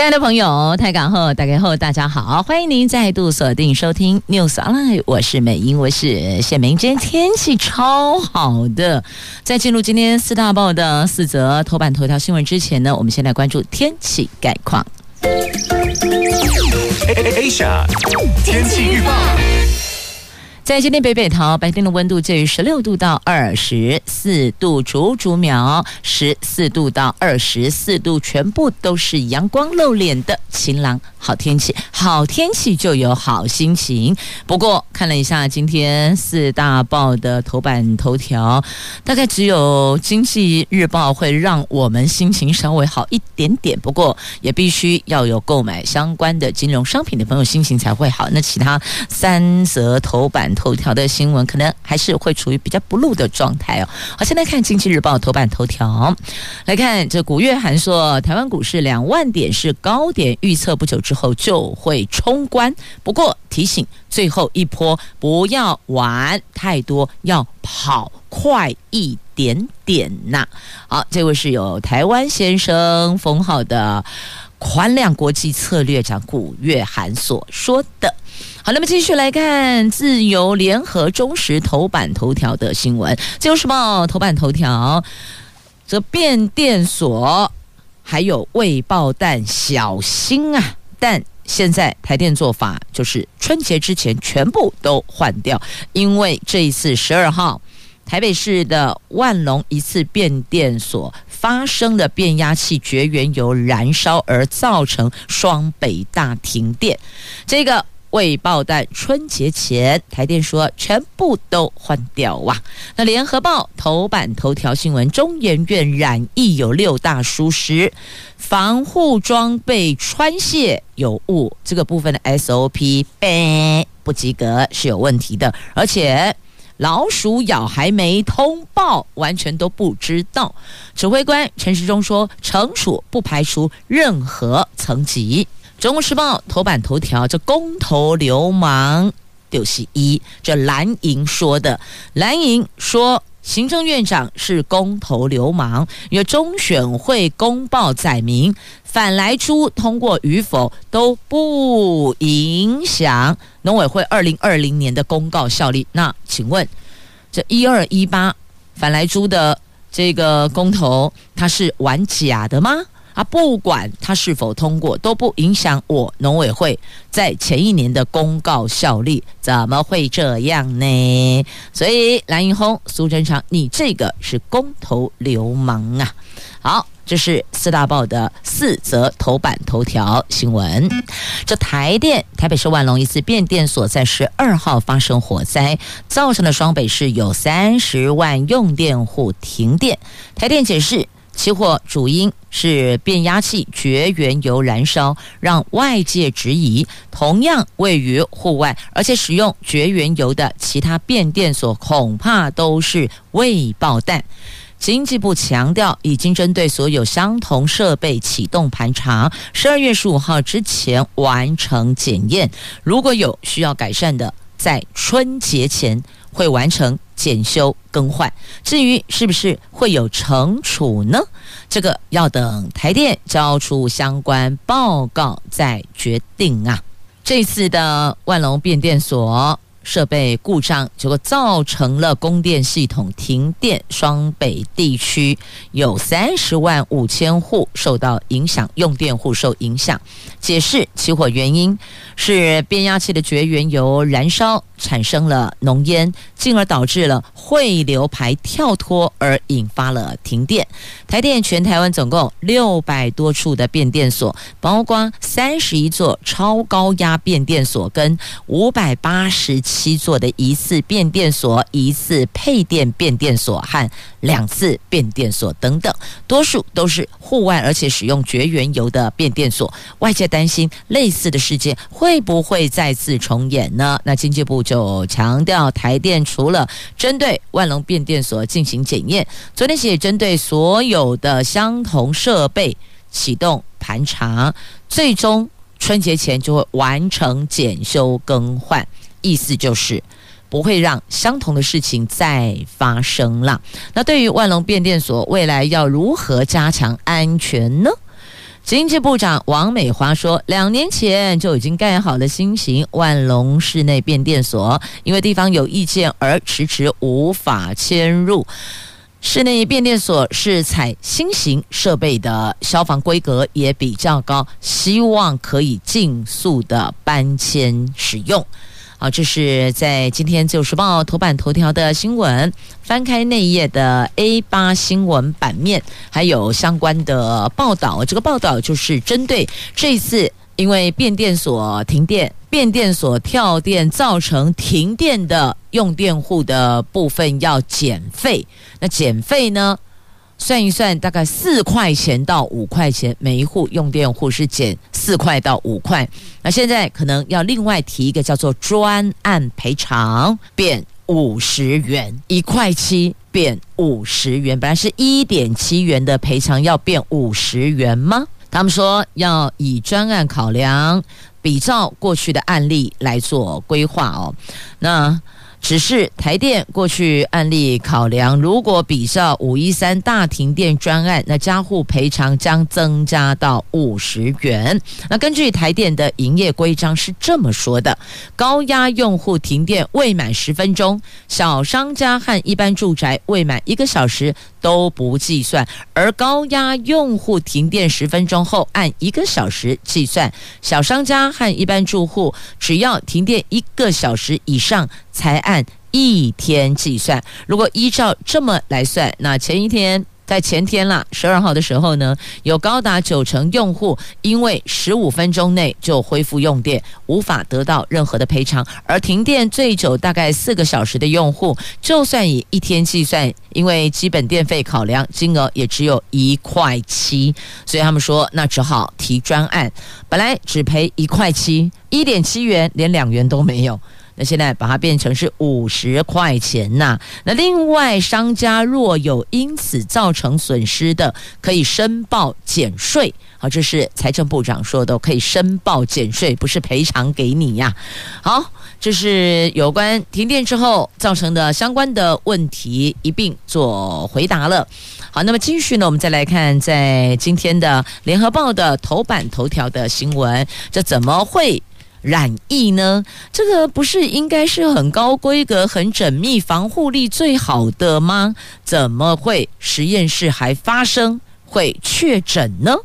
亲爱的朋友，台港后打开后，大家好，欢迎您再度锁定收听 News Online，我是美英，我是谢明。今天天气超好的，在进入今天四大报的四则头版头条新闻之前呢，我们先来关注天气概况。Asia 天气预报。在今天北北桃白天的温度介于十六度到二十四度，竹竹秒十四度到二十四度，全部都是阳光露脸的晴朗。好天气。好天气就有好心情。不过看了一下今天四大报的头版头条，大概只有经济日报会让我们心情稍微好一点点。不过也必须要有购买相关的金融商品的朋友心情才会好。那其他三则头版。头条的新闻可能还是会处于比较不露的状态哦。好，现在看《经济日报》头版头条，来看这古月涵说，台湾股市两万点是高点，预测不久之后就会冲关。不过提醒，最后一波不要玩太多，要跑快一点点呐。好，这位是有台湾先生封号的宽量国际策略长古月涵所说的。好，那么继续来看自由联合中时头版头条的新闻。自由时报头版头条，这变电所还有未爆弹，小心啊！但现在台电做法就是春节之前全部都换掉，因为这一次十二号台北市的万隆一次变电所发生的变压器绝缘油燃烧而造成双北大停电，这个。未爆弹，春节前台电说全部都换掉哇！那联合报头版头条新闻：中研院染疫有六大疏失，防护装备穿卸有误，这个部分的 SOP 不及格是有问题的，而且老鼠咬还没通报，完全都不知道。指挥官陈时中说，惩处不排除任何层级。《中国时报》头版头条：这公投流氓就是一，这蓝营说的。蓝营说，行政院长是公投流氓，因为中选会公报载明，反莱猪通过与否都不影响农委会二零二零年的公告效力。那请问，这一二一八反莱猪的这个公投，它是玩假的吗？啊，不管它是否通过，都不影响我农委会在前一年的公告效力，怎么会这样呢？所以蓝银轰苏贞昌，你这个是公投流氓啊！好，这是四大报的四则头版头条新闻。这台电台北市万隆一次变电所在十二号发生火灾，造成了双北市有三十万用电户停电。台电解释。起火主因是变压器绝缘油燃烧，让外界质疑。同样位于户外，而且使用绝缘油的其他变电所，恐怕都是未爆弹。经济部强调，已经针对所有相同设备启动盘查，十二月十五号之前完成检验。如果有需要改善的，在春节前会完成。检修更换，至于是不是会有惩处呢？这个要等台电交出相关报告再决定啊。这次的万隆变电所。设备故障，结果造成了供电系统停电，双北地区有三十万五千户受到影响，用电户受影响。解释起火原因是变压器的绝缘油燃烧产生了浓烟，进而导致了汇流排跳脱，而引发了停电。台电全台湾总共六百多处的变电所，包括三十一座超高压变电所跟五百八十七座的疑似变电所、疑似配电变电所和两次变电所等等，多数都是户外，而且使用绝缘油的变电所。外界担心类似的事件会不会再次重演呢？那经济部就强调，台电除了针对万隆变电所进行检验，昨天也针对所有的相同设备启动盘查，最终春节前就会完成检修更换，意思就是。不会让相同的事情再发生了。那对于万隆变电所未来要如何加强安全呢？经济部长王美华说，两年前就已经盖好了新型万隆室内变电所，因为地方有意见而迟迟无法迁入。室内变电所是采新型设备的，消防规格也比较高，希望可以尽速的搬迁使用。好，这是在今天《自由时报》头版头条的新闻。翻开内页的 A 八新闻版面，还有相关的报道。这个报道就是针对这次因为变电所停电、变电所跳电造成停电的用电户的部分要减费。那减费呢？算一算，大概四块钱到五块钱，每一户用电户是减四块到五块。那现在可能要另外提一个叫做专案赔偿，变五十元，一块七变五十元。本来是一点七元的赔偿，要变五十元吗？他们说要以专案考量，比照过去的案例来做规划哦。那。只是台电过去案例考量，如果比照五一三大停电专案，那加户赔偿将增加到五十元。那根据台电的营业规章是这么说的：高压用户停电未满十分钟，小商家和一般住宅未满一个小时都不计算；而高压用户停电十分钟后按一个小时计算，小商家和一般住户只要停电一个小时以上。才按按一天计算。如果依照这么来算，那前一天在前天啦，十二号的时候呢，有高达九成用户因为十五分钟内就恢复用电，无法得到任何的赔偿。而停电最久大概四个小时的用户，就算以一天计算，因为基本电费考量，金额也只有一块七，所以他们说那只好提专案，本来只赔一块七，一点七元，连两元都没有。那现在把它变成是五十块钱呐、那另外，商家若有因此造成损失的，可以申报减税。好，这是财政部长说的，可以申报减税，不是赔偿给你呀。好，这是有关停电之后造成的相关的问题一并做回答了。好，那么继续呢，我们再来看在今天的联合报的头版头条的新闻，这怎么会？染疫呢？这个不是应该是很高规格、很缜密、防护力最好的吗？怎么会实验室还发生会确诊呢？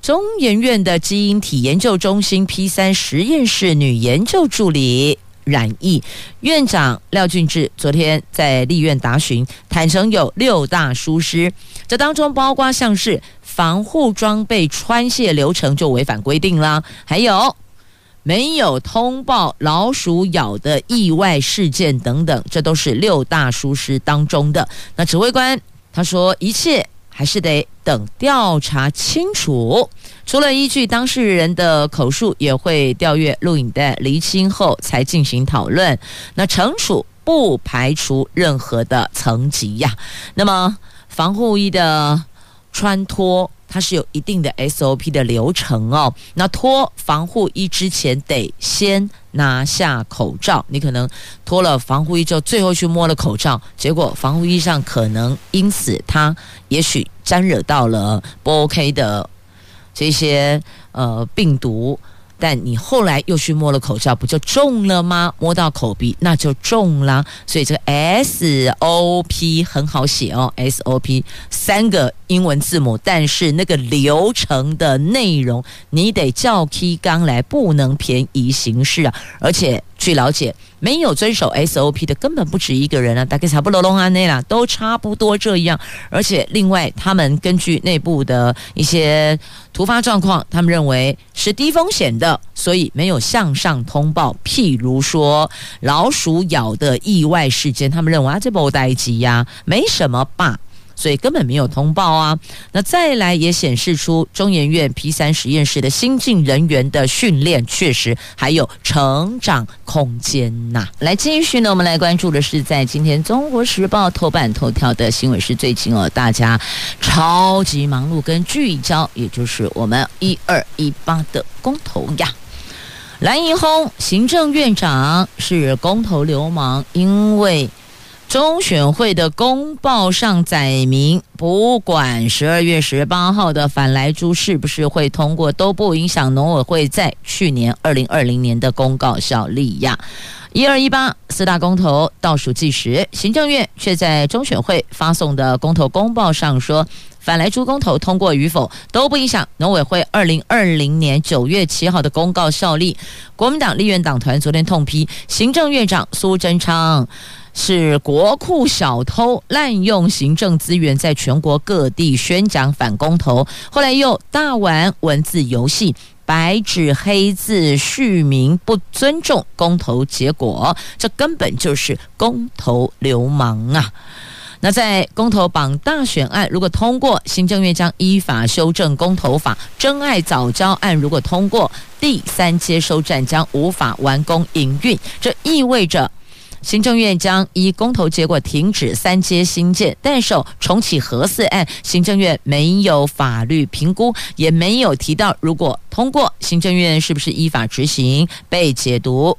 中研院的基因体研究中心 P 三实验室女研究助理染疫，院长廖俊智昨天在立院答询，坦承有六大疏失，这当中包括像是防护装备穿卸流程就违反规定啦，还有。没有通报老鼠咬的意外事件等等，这都是六大疏失当中的。那指挥官他说，一切还是得等调查清楚，除了依据当事人的口述，也会调阅录影带厘清后才进行讨论。那惩处不排除任何的层级呀。那么防护衣的穿脱。它是有一定的 SOP 的流程哦。那脱防护衣之前得先拿下口罩。你可能脱了防护衣之后，最后去摸了口罩，结果防护衣上可能因此它也许沾惹到了不 OK 的这些呃病毒。但你后来又去摸了口罩，不就中了吗？摸到口鼻那就中啦。所以这个 SOP 很好写哦，SOP 三个英文字母，但是那个流程的内容你得叫 K 刚来，不能便宜行事啊，而且。据了解，没有遵守 SOP 的根本不止一个人啊，大概差不多龙安内啦，都差不多这样。而且另外，他们根据内部的一些突发状况，他们认为是低风险的，所以没有向上通报。譬如说老鼠咬的意外事件，他们认为啊，这不代志呀，没什么吧。所以根本没有通报啊。那再来也显示出中研院 P 三实验室的新进人员的训练确实还有成长空间呐。来继续呢，我们来关注的是在今天《中国时报》头版头条的新闻是最近哦，大家超级忙碌跟聚焦，也就是我们一二一八的公投呀。蓝营轰行政院长是公投流氓，因为中选会的公报上载明，不管十二月十八号的反莱猪是不是会通过，都不影响农委会在去年二零二零年的公告效力呀。一二一八四大公投倒数计时，行政院却在中选会发送的公投公报上说，反莱猪公投通过与否都不影响农委会二零二零年九月七号的公告效力。国民党立院党团昨天痛批行政院长苏贞昌是国库小偷，滥用行政资源，在全国各地宣讲反公投，后来又大玩文字游戏，白纸黑字续名，不尊重公投结果，这根本就是公投流氓啊！那在公投榜大选案如果通过，行政院将依法修正公投法；真爱早教案如果通过，第三接收站将无法完工营运。这意味着行政院将依公投结果停止三阶新建。但是重启核四案，行政院没有法律评估，也没有提到如果通过，行政院是不是依法执行？被解读。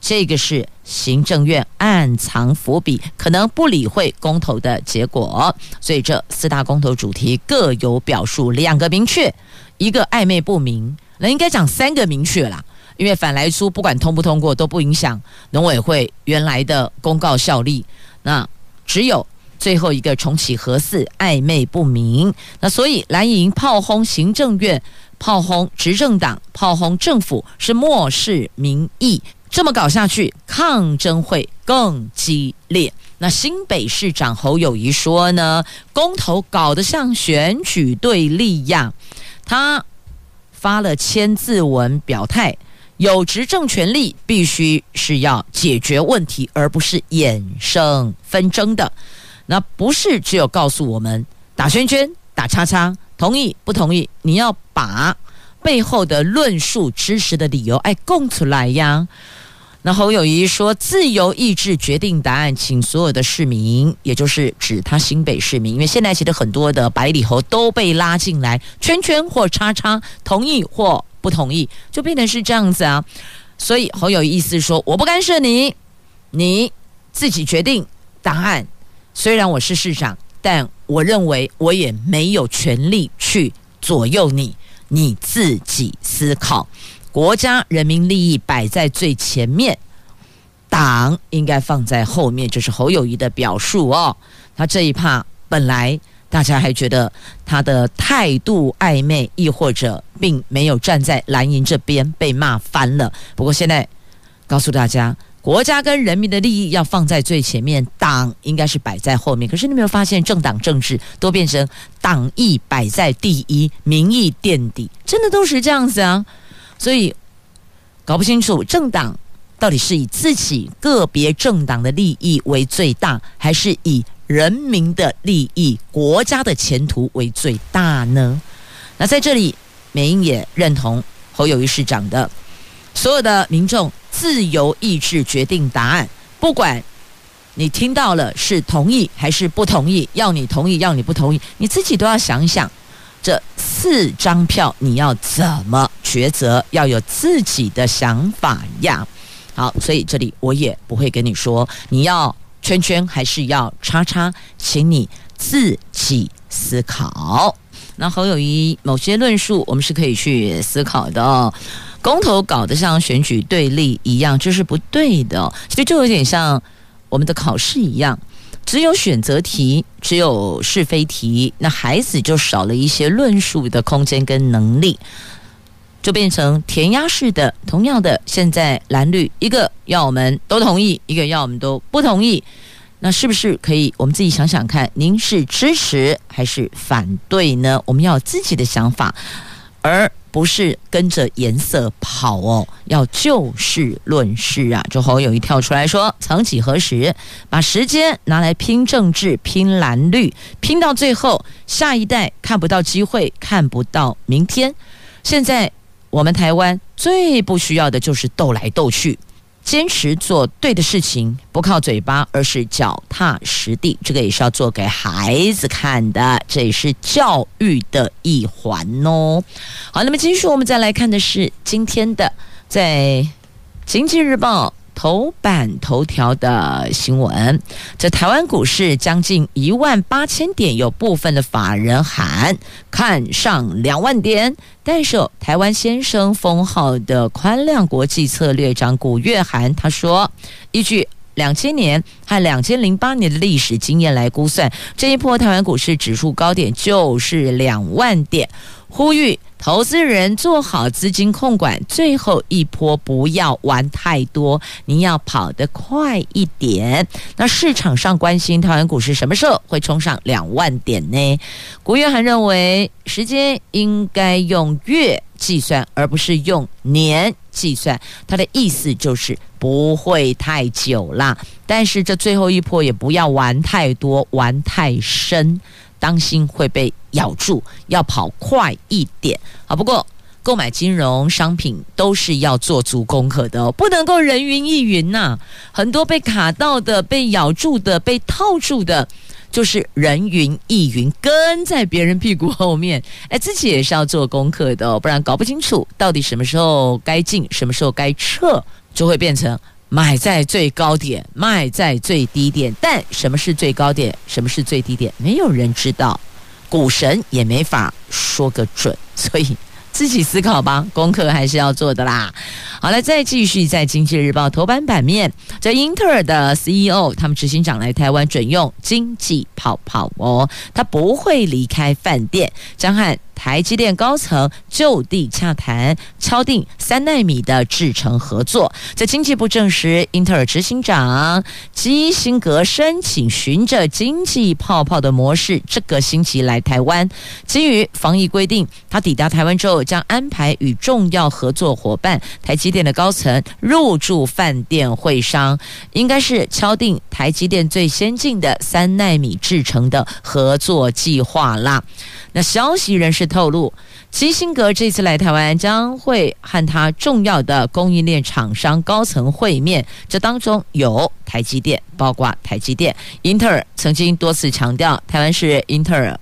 这个是行政院暗藏伏笔，可能不理会公投的结果，所以这四大公投主题各有表述，两个明确，一个暧昧不明。那应该讲三个明确啦，因为反莱猪不管通不通过都不影响农委会原来的公告效力。那只有最后一个重启核四暧昧不明。那所以蓝营炮轰行政院，炮轰执政党，炮轰政府是漠视民意。这么搞下去，抗争会更激烈。那新北市长侯友谊说呢，公投搞得像选举对立一样。他发了千字文表态，有执政权力必须是要解决问题，而不是衍生纷争的。那不是只有告诉我们打圈圈、打叉叉，同意不同意？你要把背后的论述、支持的理由，哎，供出来呀。那侯友宜说：“自由意志决定答案，请所有的市民，也就是指他新北市民，因为现在其实很多的白里侯都被拉进来，圈圈或叉叉，同意或不同意，就变成是这样子啊。所以侯友谊意思说，我不干涉你，你自己决定答案。虽然我是市长，但我认为我也没有权利去左右你，你自己思考。”国家人民利益摆在最前面，党应该放在后面，这是侯友谊的表述哦。他这一趴本来大家还觉得他的态度暧昧，亦或者并没有站在蓝营这边，被骂翻了。不过现在告诉大家，国家跟人民的利益要放在最前面，党应该是摆在后面。可是你没有发现，政党政治都变成党意摆在第一，民意垫底，真的都是这样子啊。所以搞不清楚政党到底是以自己个别政党的利益为最大，还是以人民的利益、国家的前途为最大呢？那在这里，美英也认同侯友谊市长的所有的民众自由意志决定答案，不管你听到了是同意还是不同意，要你同意要你不同意，你自己都要想想。这四张票你要怎么抉择？要有自己的想法呀。好，所以这里我也不会跟你说你要圈圈还是要叉叉，请你自己思考。那侯友谊某些论述，我们是可以去思考的。公投搞得像选举对立一样，这是不对的。其实就有点像我们的考试一样。只有选择题，只有是非题，那孩子就少了一些论述的空间跟能力，就变成填鸭式的。同样的，现在蓝绿一个要我们都同意，一个要我们都不同意，那是不是可以我们自己想想看，您是支持还是反对呢？我们要有自己的想法，而不是跟着颜色跑哦，要就事论事啊！就侯友一跳出来说：“曾几何时，把时间拿来拼政治、拼蓝绿，拼到最后，下一代看不到机会，看不到明天。现在我们台湾最不需要的就是斗来斗去。”坚持做对的事情，不靠嘴巴，而是脚踏实地。这个也是要做给孩子看的，这也是教育的一环哦。好，那么继续，我们再来看的是今天的在《经济日报》。头版头条的新闻，这台湾股市将近一万八千点，有部分的法人喊看上两万点，但是台湾先生封号的宽量国际策略长古月涵他说，依据两千年和两千零八年的历史经验来估算，这一波台湾股市指数高点就是两万点，呼吁。投资人做好资金控管，最后一波不要玩太多，您要跑得快一点。那市场上关心台湾股市什么时候会冲上两万点呢？古月涵认为，时间应该用月计算，而不是用年计算。他的意思就是不会太久啦，但是这最后一波也不要玩太多，玩太深。当心会被咬住，要跑快一点。好，不过购买金融商品都是要做足功课的哦，不能够人云亦云呐。很多被卡到的、被咬住的、被套住的，就是人云亦云，跟在别人屁股后面。哎，自己也是要做功课的哦，不然搞不清楚到底什么时候该进，什么时候该撤，就会变成。买在最高点，卖在最低点。但什么是最高点？什么是最低点？没有人知道，股神也没法说个准。所以自己思考吧，功课还是要做的啦。好了，再继续在《经济日报》头版版面，这英特尔的 CEO，他们执行长来台湾准用经济泡泡哦，他不会离开饭店，将和。台积电高层就地洽谈，敲定三纳米的制程合作。在经济部证实，英特尔执行长基辛格申请循着经济泡泡的模式，这个星期来台湾。基于防疫规定，他抵达台湾之后，将安排与重要合作伙伴台积电的高层入住饭店会商，应该是敲定台积电最先进的三纳米制程的合作计划啦。那消息人士透露，基辛格这次来台湾将会和他重要的供应链厂商高层会面，这当中有台积电，包括台积电、英特尔曾经多次强调，台湾是英特尔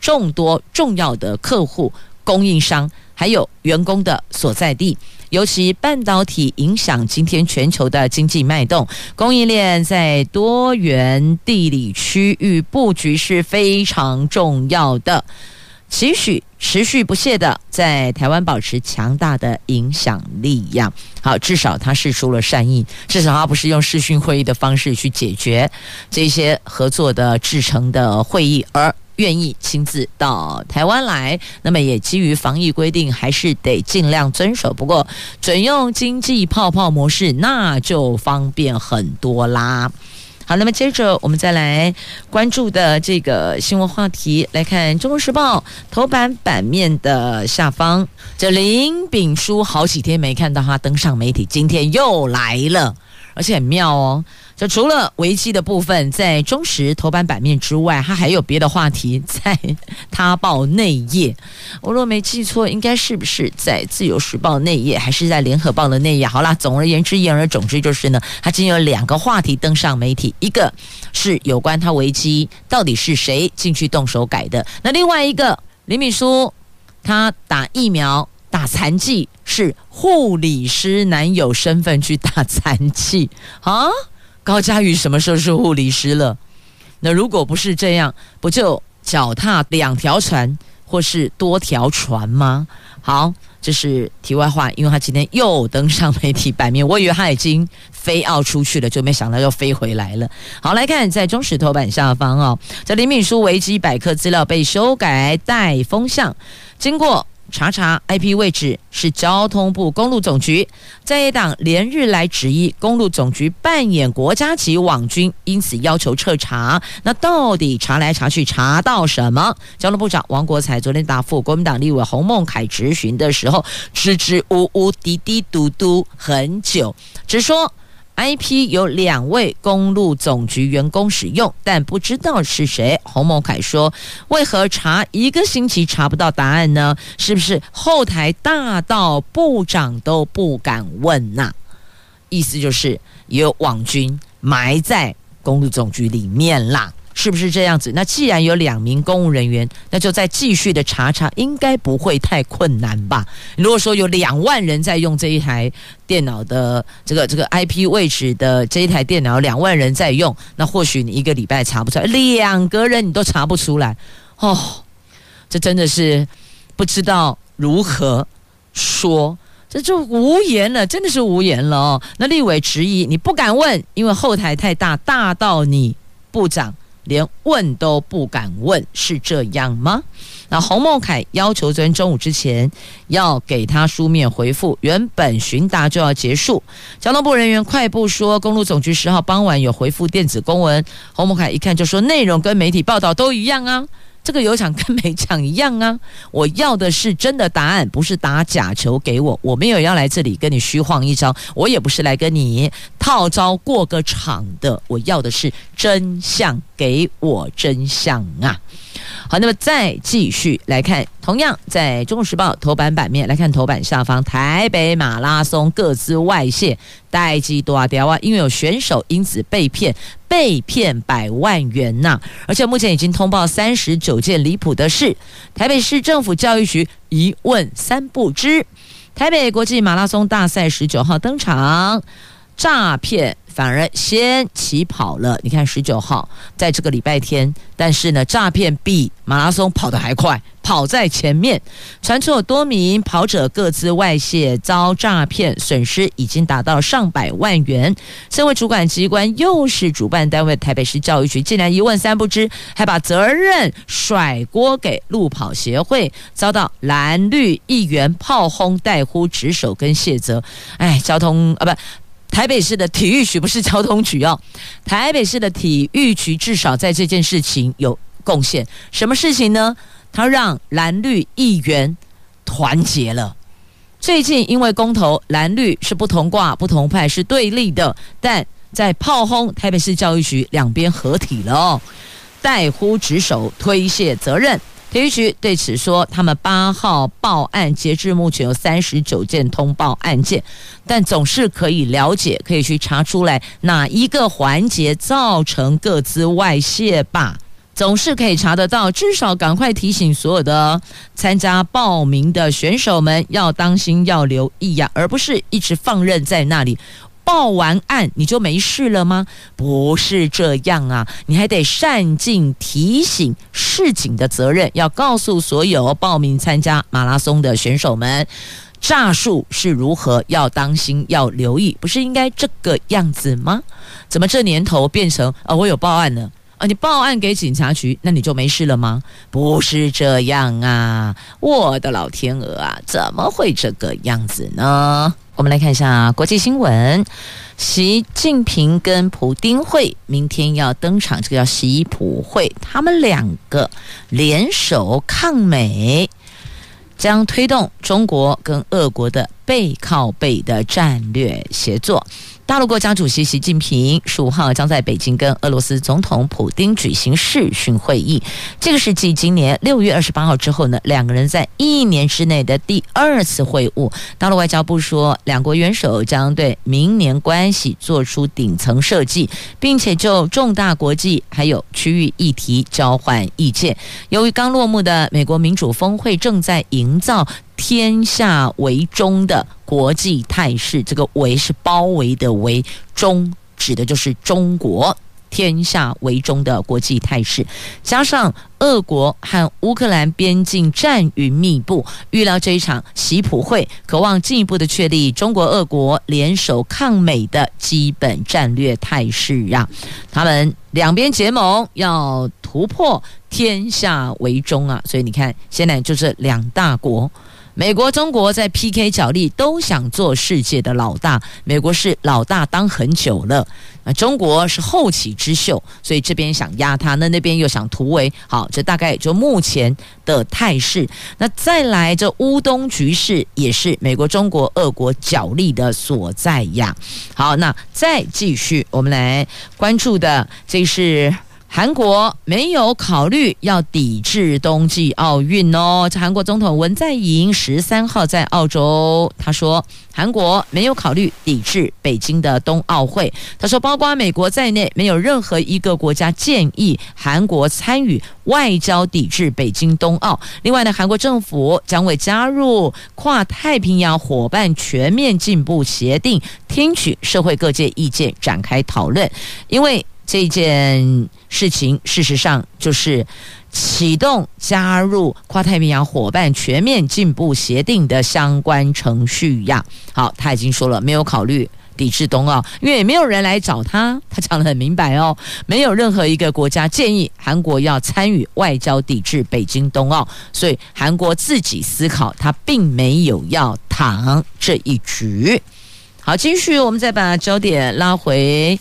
众多重要的客户、供应商还有员工的所在地。尤其半导体影响今天全球的经济脉动，供应链在多元地理区域布局是非常重要的，期许持续不懈的在台湾保持强大的影响力呀。好，至少他释出了善意，至少他不是用视讯会议的方式去解决这些合作的制成的会议，而。愿意亲自到台湾来，那么也基于防疫规定，还是得尽量遵守。不过，准用经济泡泡模式，那就方便很多啦。好，那么接着我们再来关注的这个新闻话题，来看《中国时报》头版版面的下方，这林炳书好几天没看到他登上媒体，今天又来了，而且很妙哦。就除了危机的部分在中时头版版面之外，它还有别的话题在他报内页。我若没记错，应该是不是在自由时报内页，还是在联合报的内页？好啦，总而言之，言而总之就是呢，他今天有两个话题登上媒体，一个是有关他危机到底是谁进去动手改的，那另外一个林敏书他打疫苗打残剂是护理师男友身份去打残剂啊？高嘉瑜什么时候是护理师了？那如果不是这样，不就脚踏两条船或是多条船吗？好，这是题外话，因为他今天又登上媒体版面，我以为他已经飞奥出去了，就没想到又飞回来了。好，来看在中时头版下方哦，在林敏书维基百科资料被修改带风向，经过。查查 IP 位置是交通部公路总局，在野党连日来质疑公路总局扮演国家级网军，因此要求彻查。那到底查来查去查到什么？交通部长王国材昨天答复国民党立委洪孟楷质询的时候，支支吾吾、嘀嘀嘟嘟很久，只说。IP 有两位公路总局员工使用，但不知道是谁。洪某凯说：“为何查一个星期查不到答案呢？是不是后台大到部长都不敢问呐？意思就是有网军埋在公路总局里面啦。”是不是这样子？那既然有两名公务人员，那就再继续的查查，应该不会太困难吧？如果说有两万人在用这一台电脑的这个这个 IP 位置的这一台电脑，两万人在用，那或许你一个礼拜查不出来，两个人你都查不出来哦，这真的是不知道如何说，这就无言了，真的是无言了哦。那立委质疑你不敢问，因为后台太大，大到你部长。连问都不敢问，是这样吗？那洪孟凯要求昨天中午之前要给他书面回复，原本询答就要结束，交通部人员快步说，公路总局十号傍晚有回复电子公文。洪孟凯一看就说，内容跟媒体报道都一样啊。这个有奖跟没奖一样啊！我要的是真的答案，不是打假球给我。我没有要来这里跟你虚晃一招，我也不是来跟你套招过个场的。我要的是真相，给我真相啊！好，那么再继续来看，同样在《中国时报》头版版面来看，头版下方台北马拉松各资外泄，代志大条啊！因为有选手因此被骗，被骗百万元呐、而且目前已经通报三十九件离谱的事，台北市政府教育局一问三不知。台北国际马拉松大赛十九号登场，诈骗。反而先起跑了。你看，十九号在这个礼拜天，但是呢，诈骗比马拉松跑得还快，跑在前面。传出有多名跑者各自外泄，遭诈骗，损失已经达到上百万元。身为主管机关，又是主办单位台北市教育局，竟然一问三不知，还把责任甩锅给路跑协会，遭到蓝绿议员炮轰、代呼职守跟卸责。哎，交通啊，不。台北市的体育局不是交通局哦，台北市的体育局至少在这件事情有贡献。什么事情呢？他让蓝绿议员团结了。最近因为公投，蓝绿是不同挂、不同派，是对立的，但在炮轰台北市教育局，两边合体了哦，代呼职守，推卸责任。体育局对此说，他们八号报案，截至目前有三十九件通报案件，但总是可以了解，可以去查出来哪一个环节造成各自外泄吧，总是可以查得到。至少赶快提醒所有的参加报名的选手们要当心，要留意呀，而不是一直放任在那里。报完案你就没事了吗？不是这样啊，你还得善尽提醒示警的责任，要告诉所有报名参加马拉松的选手们，诈术是如何，要当心，要留意，不是应该这个样子吗？怎么这年头变成啊、我有报案了啊？你报案给警察局，那你就没事了吗？不是这样啊！我的老天鹅啊，怎么会这个样子呢？我们来看一下国际新闻，习近平跟普丁会明天要登场，这个叫习普会，他们两个联手抗美，将推动中国跟俄国的背靠背的战略协作。大陆国家主席习近平十五号将在北京跟俄罗斯总统普丁举行视讯会议，这个是继今年六月二十八号之后呢，两个人在一年之内的第二次会晤。大陆外交部说，两国元首将对明年关系做出顶层设计，并且就重大国际还有区域议题交换意见。由于刚落幕的美国民主峰会正在营造。天下为中的国际态势，这个“围”是包围的“围”，“中”指的就是中国。天下为中的国际态势，加上俄国和乌克兰边境战云密布，预料这一场习普会渴望进一步的确立中国、俄国联手抗美的基本战略态势啊！他们两边结盟，要突破天下为中啊！所以你看，现在就是两大国。美国、中国在 PK 角力，都想做世界的老大。美国是老大当很久了，那中国是后起之秀，所以这边想压他，那那边又想突围。好，这大概就目前的态势。那再来，这乌东局势也是美国、中国、俄国角力的所在呀。好，那再继续，我们来关注的这是。韩国没有考虑要抵制冬季奥运哦。韩国总统文在寅十三号在澳洲，他说韩国没有考虑抵制北京的冬奥会。他说，包括美国在内，没有任何一个国家建议韩国参与外交抵制北京冬奥。另外呢，韩国政府将为加入跨太平洋伙伴全面进步协定，听取社会各界意见，展开讨论。因为这件事情，事实上就是启动加入跨太平洋伙伴全面进步协定的相关程序呀。好，他已经说了，没有考虑抵制冬奥，因为也没有人来找他。他讲得很明白哦，没有任何一个国家建议韩国要参与外交抵制北京冬奥，所以韩国自己思考，他并没有要躺这一局。好，继续，我们再把焦点拉回。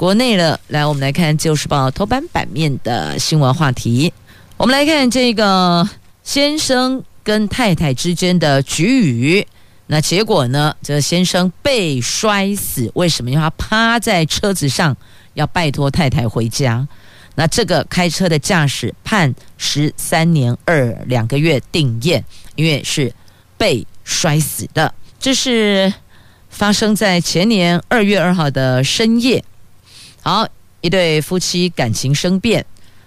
国内了，来，我们来看《旧时报》头版版面的新闻话题。我们来看这个先生跟太太之间的局语。那结果呢？这个先生被摔死，为什么？因为他趴在车子上，要拜托太太回家。那这个开车的驾驶判十三年二两个月定谳，因为是被摔死的。这是发生在前年二月二号的深夜。好，一对夫妻感情生变，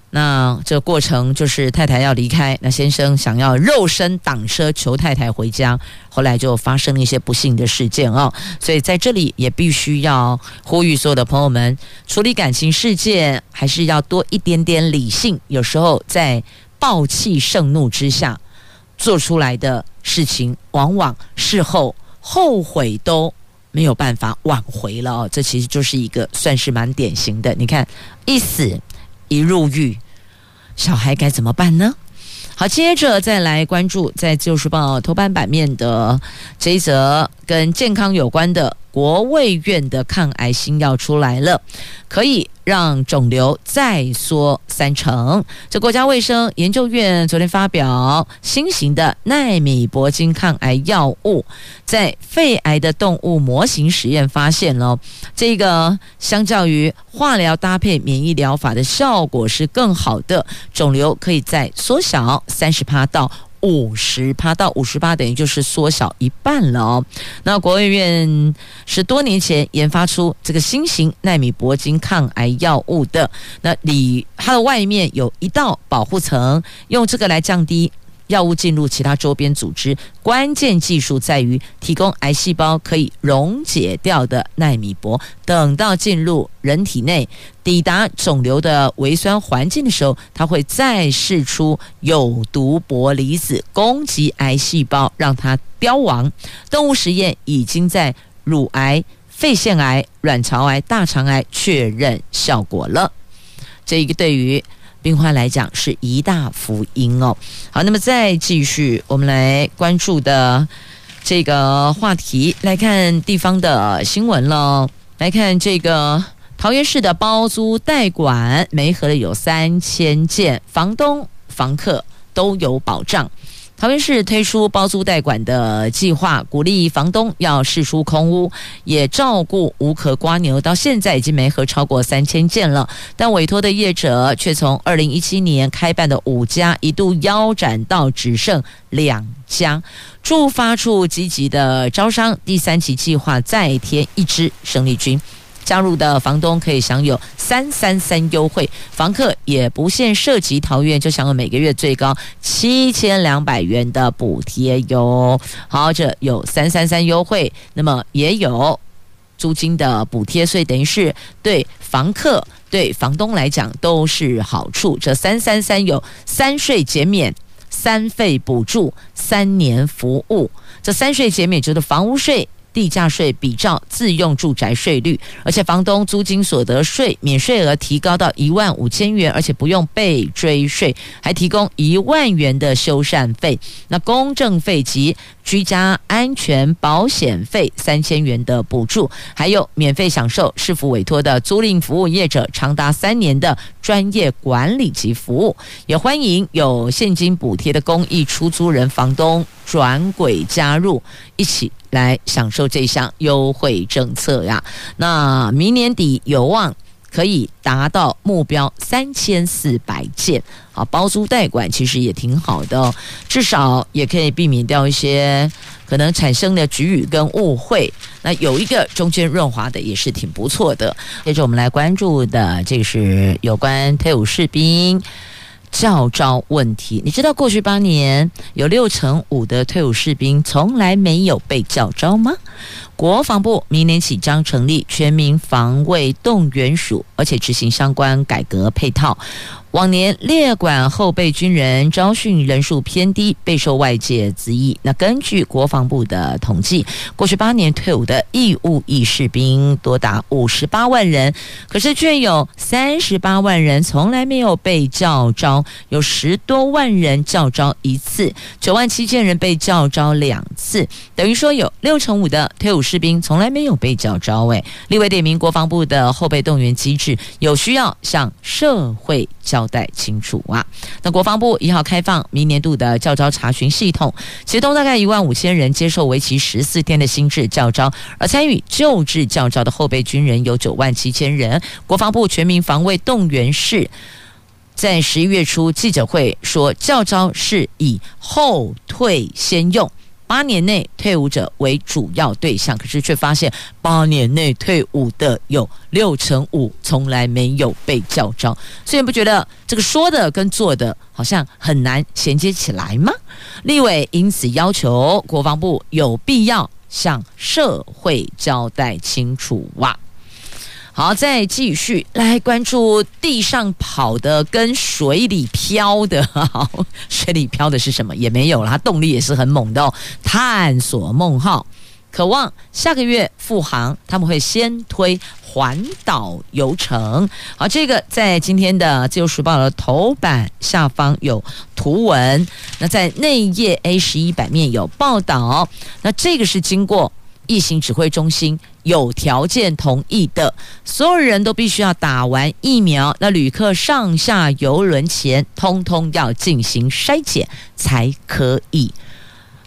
那这过程就是太太要离开，那先生想要肉身挡车求太太回家，后来就发生了一些不幸的事件哦。所以在这里也必须要呼吁所有的朋友们，处理感情事件还是要多一点点理性，有时候在暴气盛怒之下做出来的事情，往往事后后悔都。没有办法挽回了哦，这其实就是一个算是蛮典型的。你看，一死一入狱，小孩该怎么办呢？好，接着再来关注在《自由时报》头版版面的这一则跟健康有关的。国卫院的抗癌新药出来了，可以让肿瘤再缩三成。这国家卫生研究院昨天发表新型的奈米铂金抗癌药物，在肺癌的动物模型实验发现了，这个相较于化疗搭配免疫疗法的效果是更好的，肿瘤可以再缩小三十趴到。五十趴到五十八，等于就是缩小一半了哦。那国务院是多年前研发出这个新型纳米铂金抗癌药物的。那里它的外面有一道保护层，用这个来降低。药物进入其他周边组织，关键技术在于提供癌细胞可以溶解掉的奈米铂。等到进入人体内，抵达肿瘤的微酸环境的时候，它会再释出有毒铂离子，攻击癌细胞，让它凋亡。动物实验已经在乳癌、肺腺癌、卵巢癌、大肠癌确认效果了。这一个对于。病患来讲是一大福音哦。好，那么再继续，我们来关注的这个话题，来看地方的新闻喽。来看这个桃园市的包租代管，媒合的有三千件，房东、房客都有保障。桃园市推出包租代管的计划，鼓励房东要释出空屋，也照顾无壳瓜牛。到现在已经没合超过三千件了，但委托的业者却从二零一七年开办的五家，一度腰斩到只剩两家。住发处积极的招商，第三期计划再添一支生力军。加入的房东可以享有三三三优惠，房客也不限涉及桃园，就享有每个月最高七千两百元的补贴哟。好，这有三三三优惠，那么也有租金的补贴，所以等于是对房客、对房东来讲都是好处。这三三三有三税减免、三费补助、三年服务。这三税减免就是房屋税。地价税比照自用住宅税率，而且房东租金所得税免税额提高到一万五千元，而且不用被追税，还提供一万元的修缮费。那公证费及居家安全保险费三千元的补助，还有免费享受市府委托的租赁服务业者长达三年的专业管理及服务，也欢迎有现金补贴的公益出租人房东转轨加入，一起来享受这项优惠政策呀。那明年底有望。可以达到目标三千四百件啊，包租代管其实也挺好的，至少也可以避免掉一些可能产生的局语跟误会。那有一个中间润滑的也是挺不错的。接着我们来关注的这个是有关退伍士兵教招问题。你知道过去八年有六成五的退伍士兵从来没有被教招吗？国防部明年起将成立全民防卫动员署，而且执行相关改革配套。往年列管后备军人招训人数偏低，备受外界质疑。那根据国防部的统计，过去八年退伍的义务役士兵多达五十八万人，可是却有三十八万人从来没有被教招，有十多万人教招一次，九万七千人被教招两次，等于说有六成五的退伍士兵从来没有被教召。诶，立委点名国防部的后备动员机制有需要向社会交交代清楚啊！那国防部一号开放明年度的教招查询系统，其中大概一万五千人接受为期十四天的新制教招，而参与旧制教招的后备军人有九万七千人。国防部全民防卫动员室在十一月初记者会说，教招是以后退先用。八年内退伍者为主要对象，可是却发现八年内退伍的有六成五从来没有被教召，所以你不觉得这个说的跟做的好像很难衔接起来吗？立委因此要求国防部有必要向社会交代清楚哇。好，再继续来关注地上跑的跟水里飘的。好，水里飘的是什么？也没有了，它动力也是很猛的哦。探索梦号，渴望下个月复航，他们会先推环岛游程。好，这个在今天的《自由时报》的头版下方有图文，那在内页 A 十一版面有报道。那这个是经过。疫情指挥中心有条件同意的，所有人都必须要打完疫苗。那旅客上下游轮前，通通要进行筛检，才可以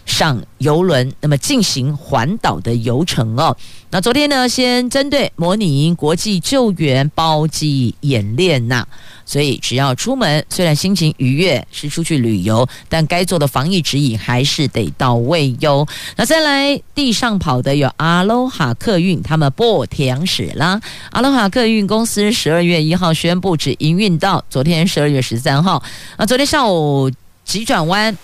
上游轮。那么进行环岛的游程哦。那昨天呢，先针对模拟国际救援包机演练呐。所以，只要出门，虽然心情愉悦，是出去旅游，但该做的防疫指引还是得到位哟。那再来地上跑的有阿罗哈客运，他们不停驶啦。阿罗哈客运公司十二月一号宣布只营运到昨天十二月十三号。那昨天上午急转弯。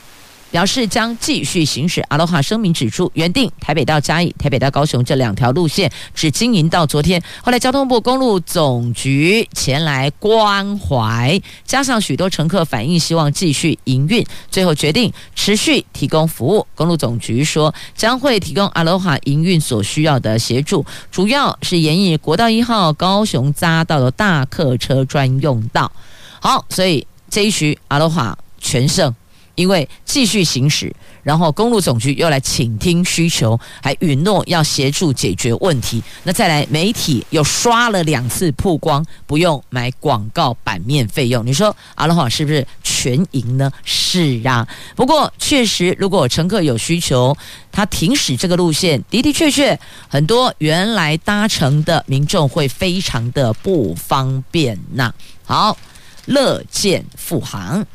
表示将继续行驶。阿罗哈声明指出，原定台北到嘉义、台北到高雄这两条路线只经营到昨天，后来交通部公路总局前来关怀，加上许多乘客反映希望继续营运，最后决定持续提供服务。公路总局说，将会提供阿罗哈营运所需要的协助，主要是沿以国道一号高雄匝道的大客车专用道。好，所以这一局阿罗哈全胜。因为继续行驶，然后公路总局又来倾听需求，还允诺要协助解决问题。那再来，媒体又刷了两次曝光，不用买广告版面费用。你说阿罗哈是不是全赢呢？是啊。不过确实，如果乘客有需求，他停驶这个路线的的确确，很多原来搭乘的民众会非常的不方便呐。好，乐见复航。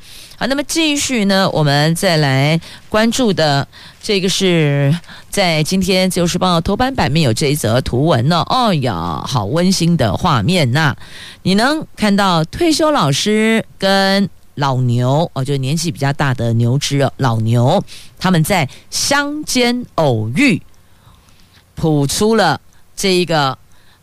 好，那么继续呢，我们再来关注的这个是在今天《自由时报》头版版面有这一则图文呢。哦呀，好温馨的画面呐！你能看到退休老师跟老牛哦，就年纪比较大的牛只老牛，他们在乡间偶遇，谱出了这一个。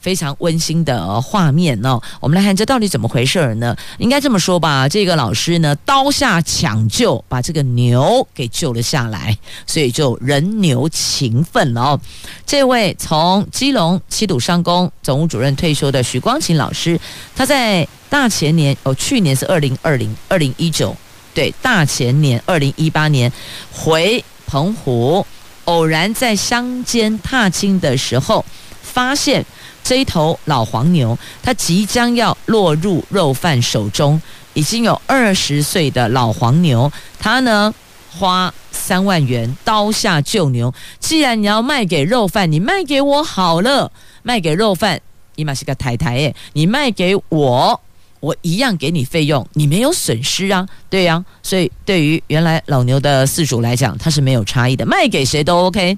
非常温馨的画面哦。我们来看这到底怎么回事呢？应该这么说吧，这个老师呢，刀下抢救，把这个牛给救了下来，所以就人牛情分了哦。这位从基隆七堵商工总务主任退休的许光琴老师，他在大前年哦，去年是二零二零二零一九，对，大前年二零一八年回澎湖，偶然在乡间踏青的时候，发现这一头老黄牛，它即将要落入肉贩手中，已经有二十岁的老黄牛，他呢花三万元刀下救牛。既然你要卖给肉贩，你卖给我好了，卖给肉贩，你嘛是个太太诶，你卖给我。我一样给你费用，你没有损失啊，对呀、所以对于原来老牛的饲主来讲，他是没有差异的，卖给谁都 OK。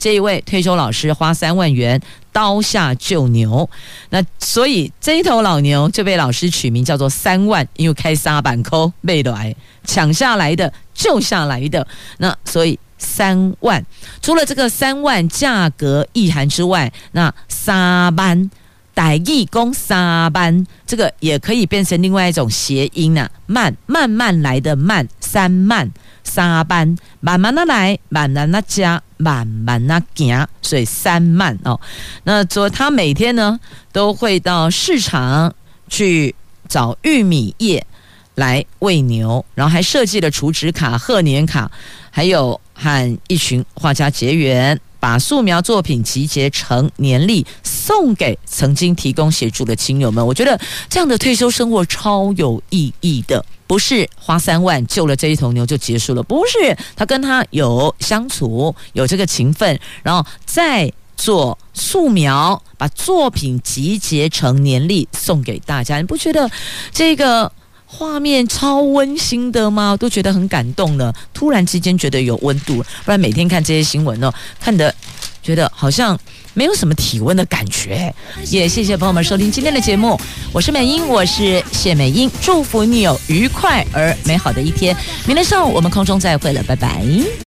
这一位退休老师花三万元刀下救牛，那所以这一头老牛就被老师取名叫做三万，因为开沙板抠被来抢下来的，救下来的，那所以三万。除了这个三万价格意涵之外，那沙班。百亿公沙班，这个也可以变成另外一种谐音啊，慢慢慢来的慢，三慢沙班，慢慢的来，慢慢的加，慢慢的行，所以三慢哦。那说他每天呢都会到市场去找玉米叶来喂牛，然后还设计了储值卡、贺年卡，还有和一群画家结缘。把素描作品集结成年历，送给曾经提供协助的亲友们。我觉得这样的退休生活超有意义的，不是花三万救了这一头牛就结束了，不是他跟他有相处，有这个情分，然后再做素描，把作品集结成年历送给大家。你不觉得这个？画面超温馨的吗？都觉得很感动了。突然之间觉得有温度，不然每天看这些新闻呢，看得觉得好像没有什么体温的感觉。也谢谢朋友们收听今天的节目，我是美英，我是谢美英，祝福你有愉快而美好的一天。明天上午我们空中再会了，拜拜。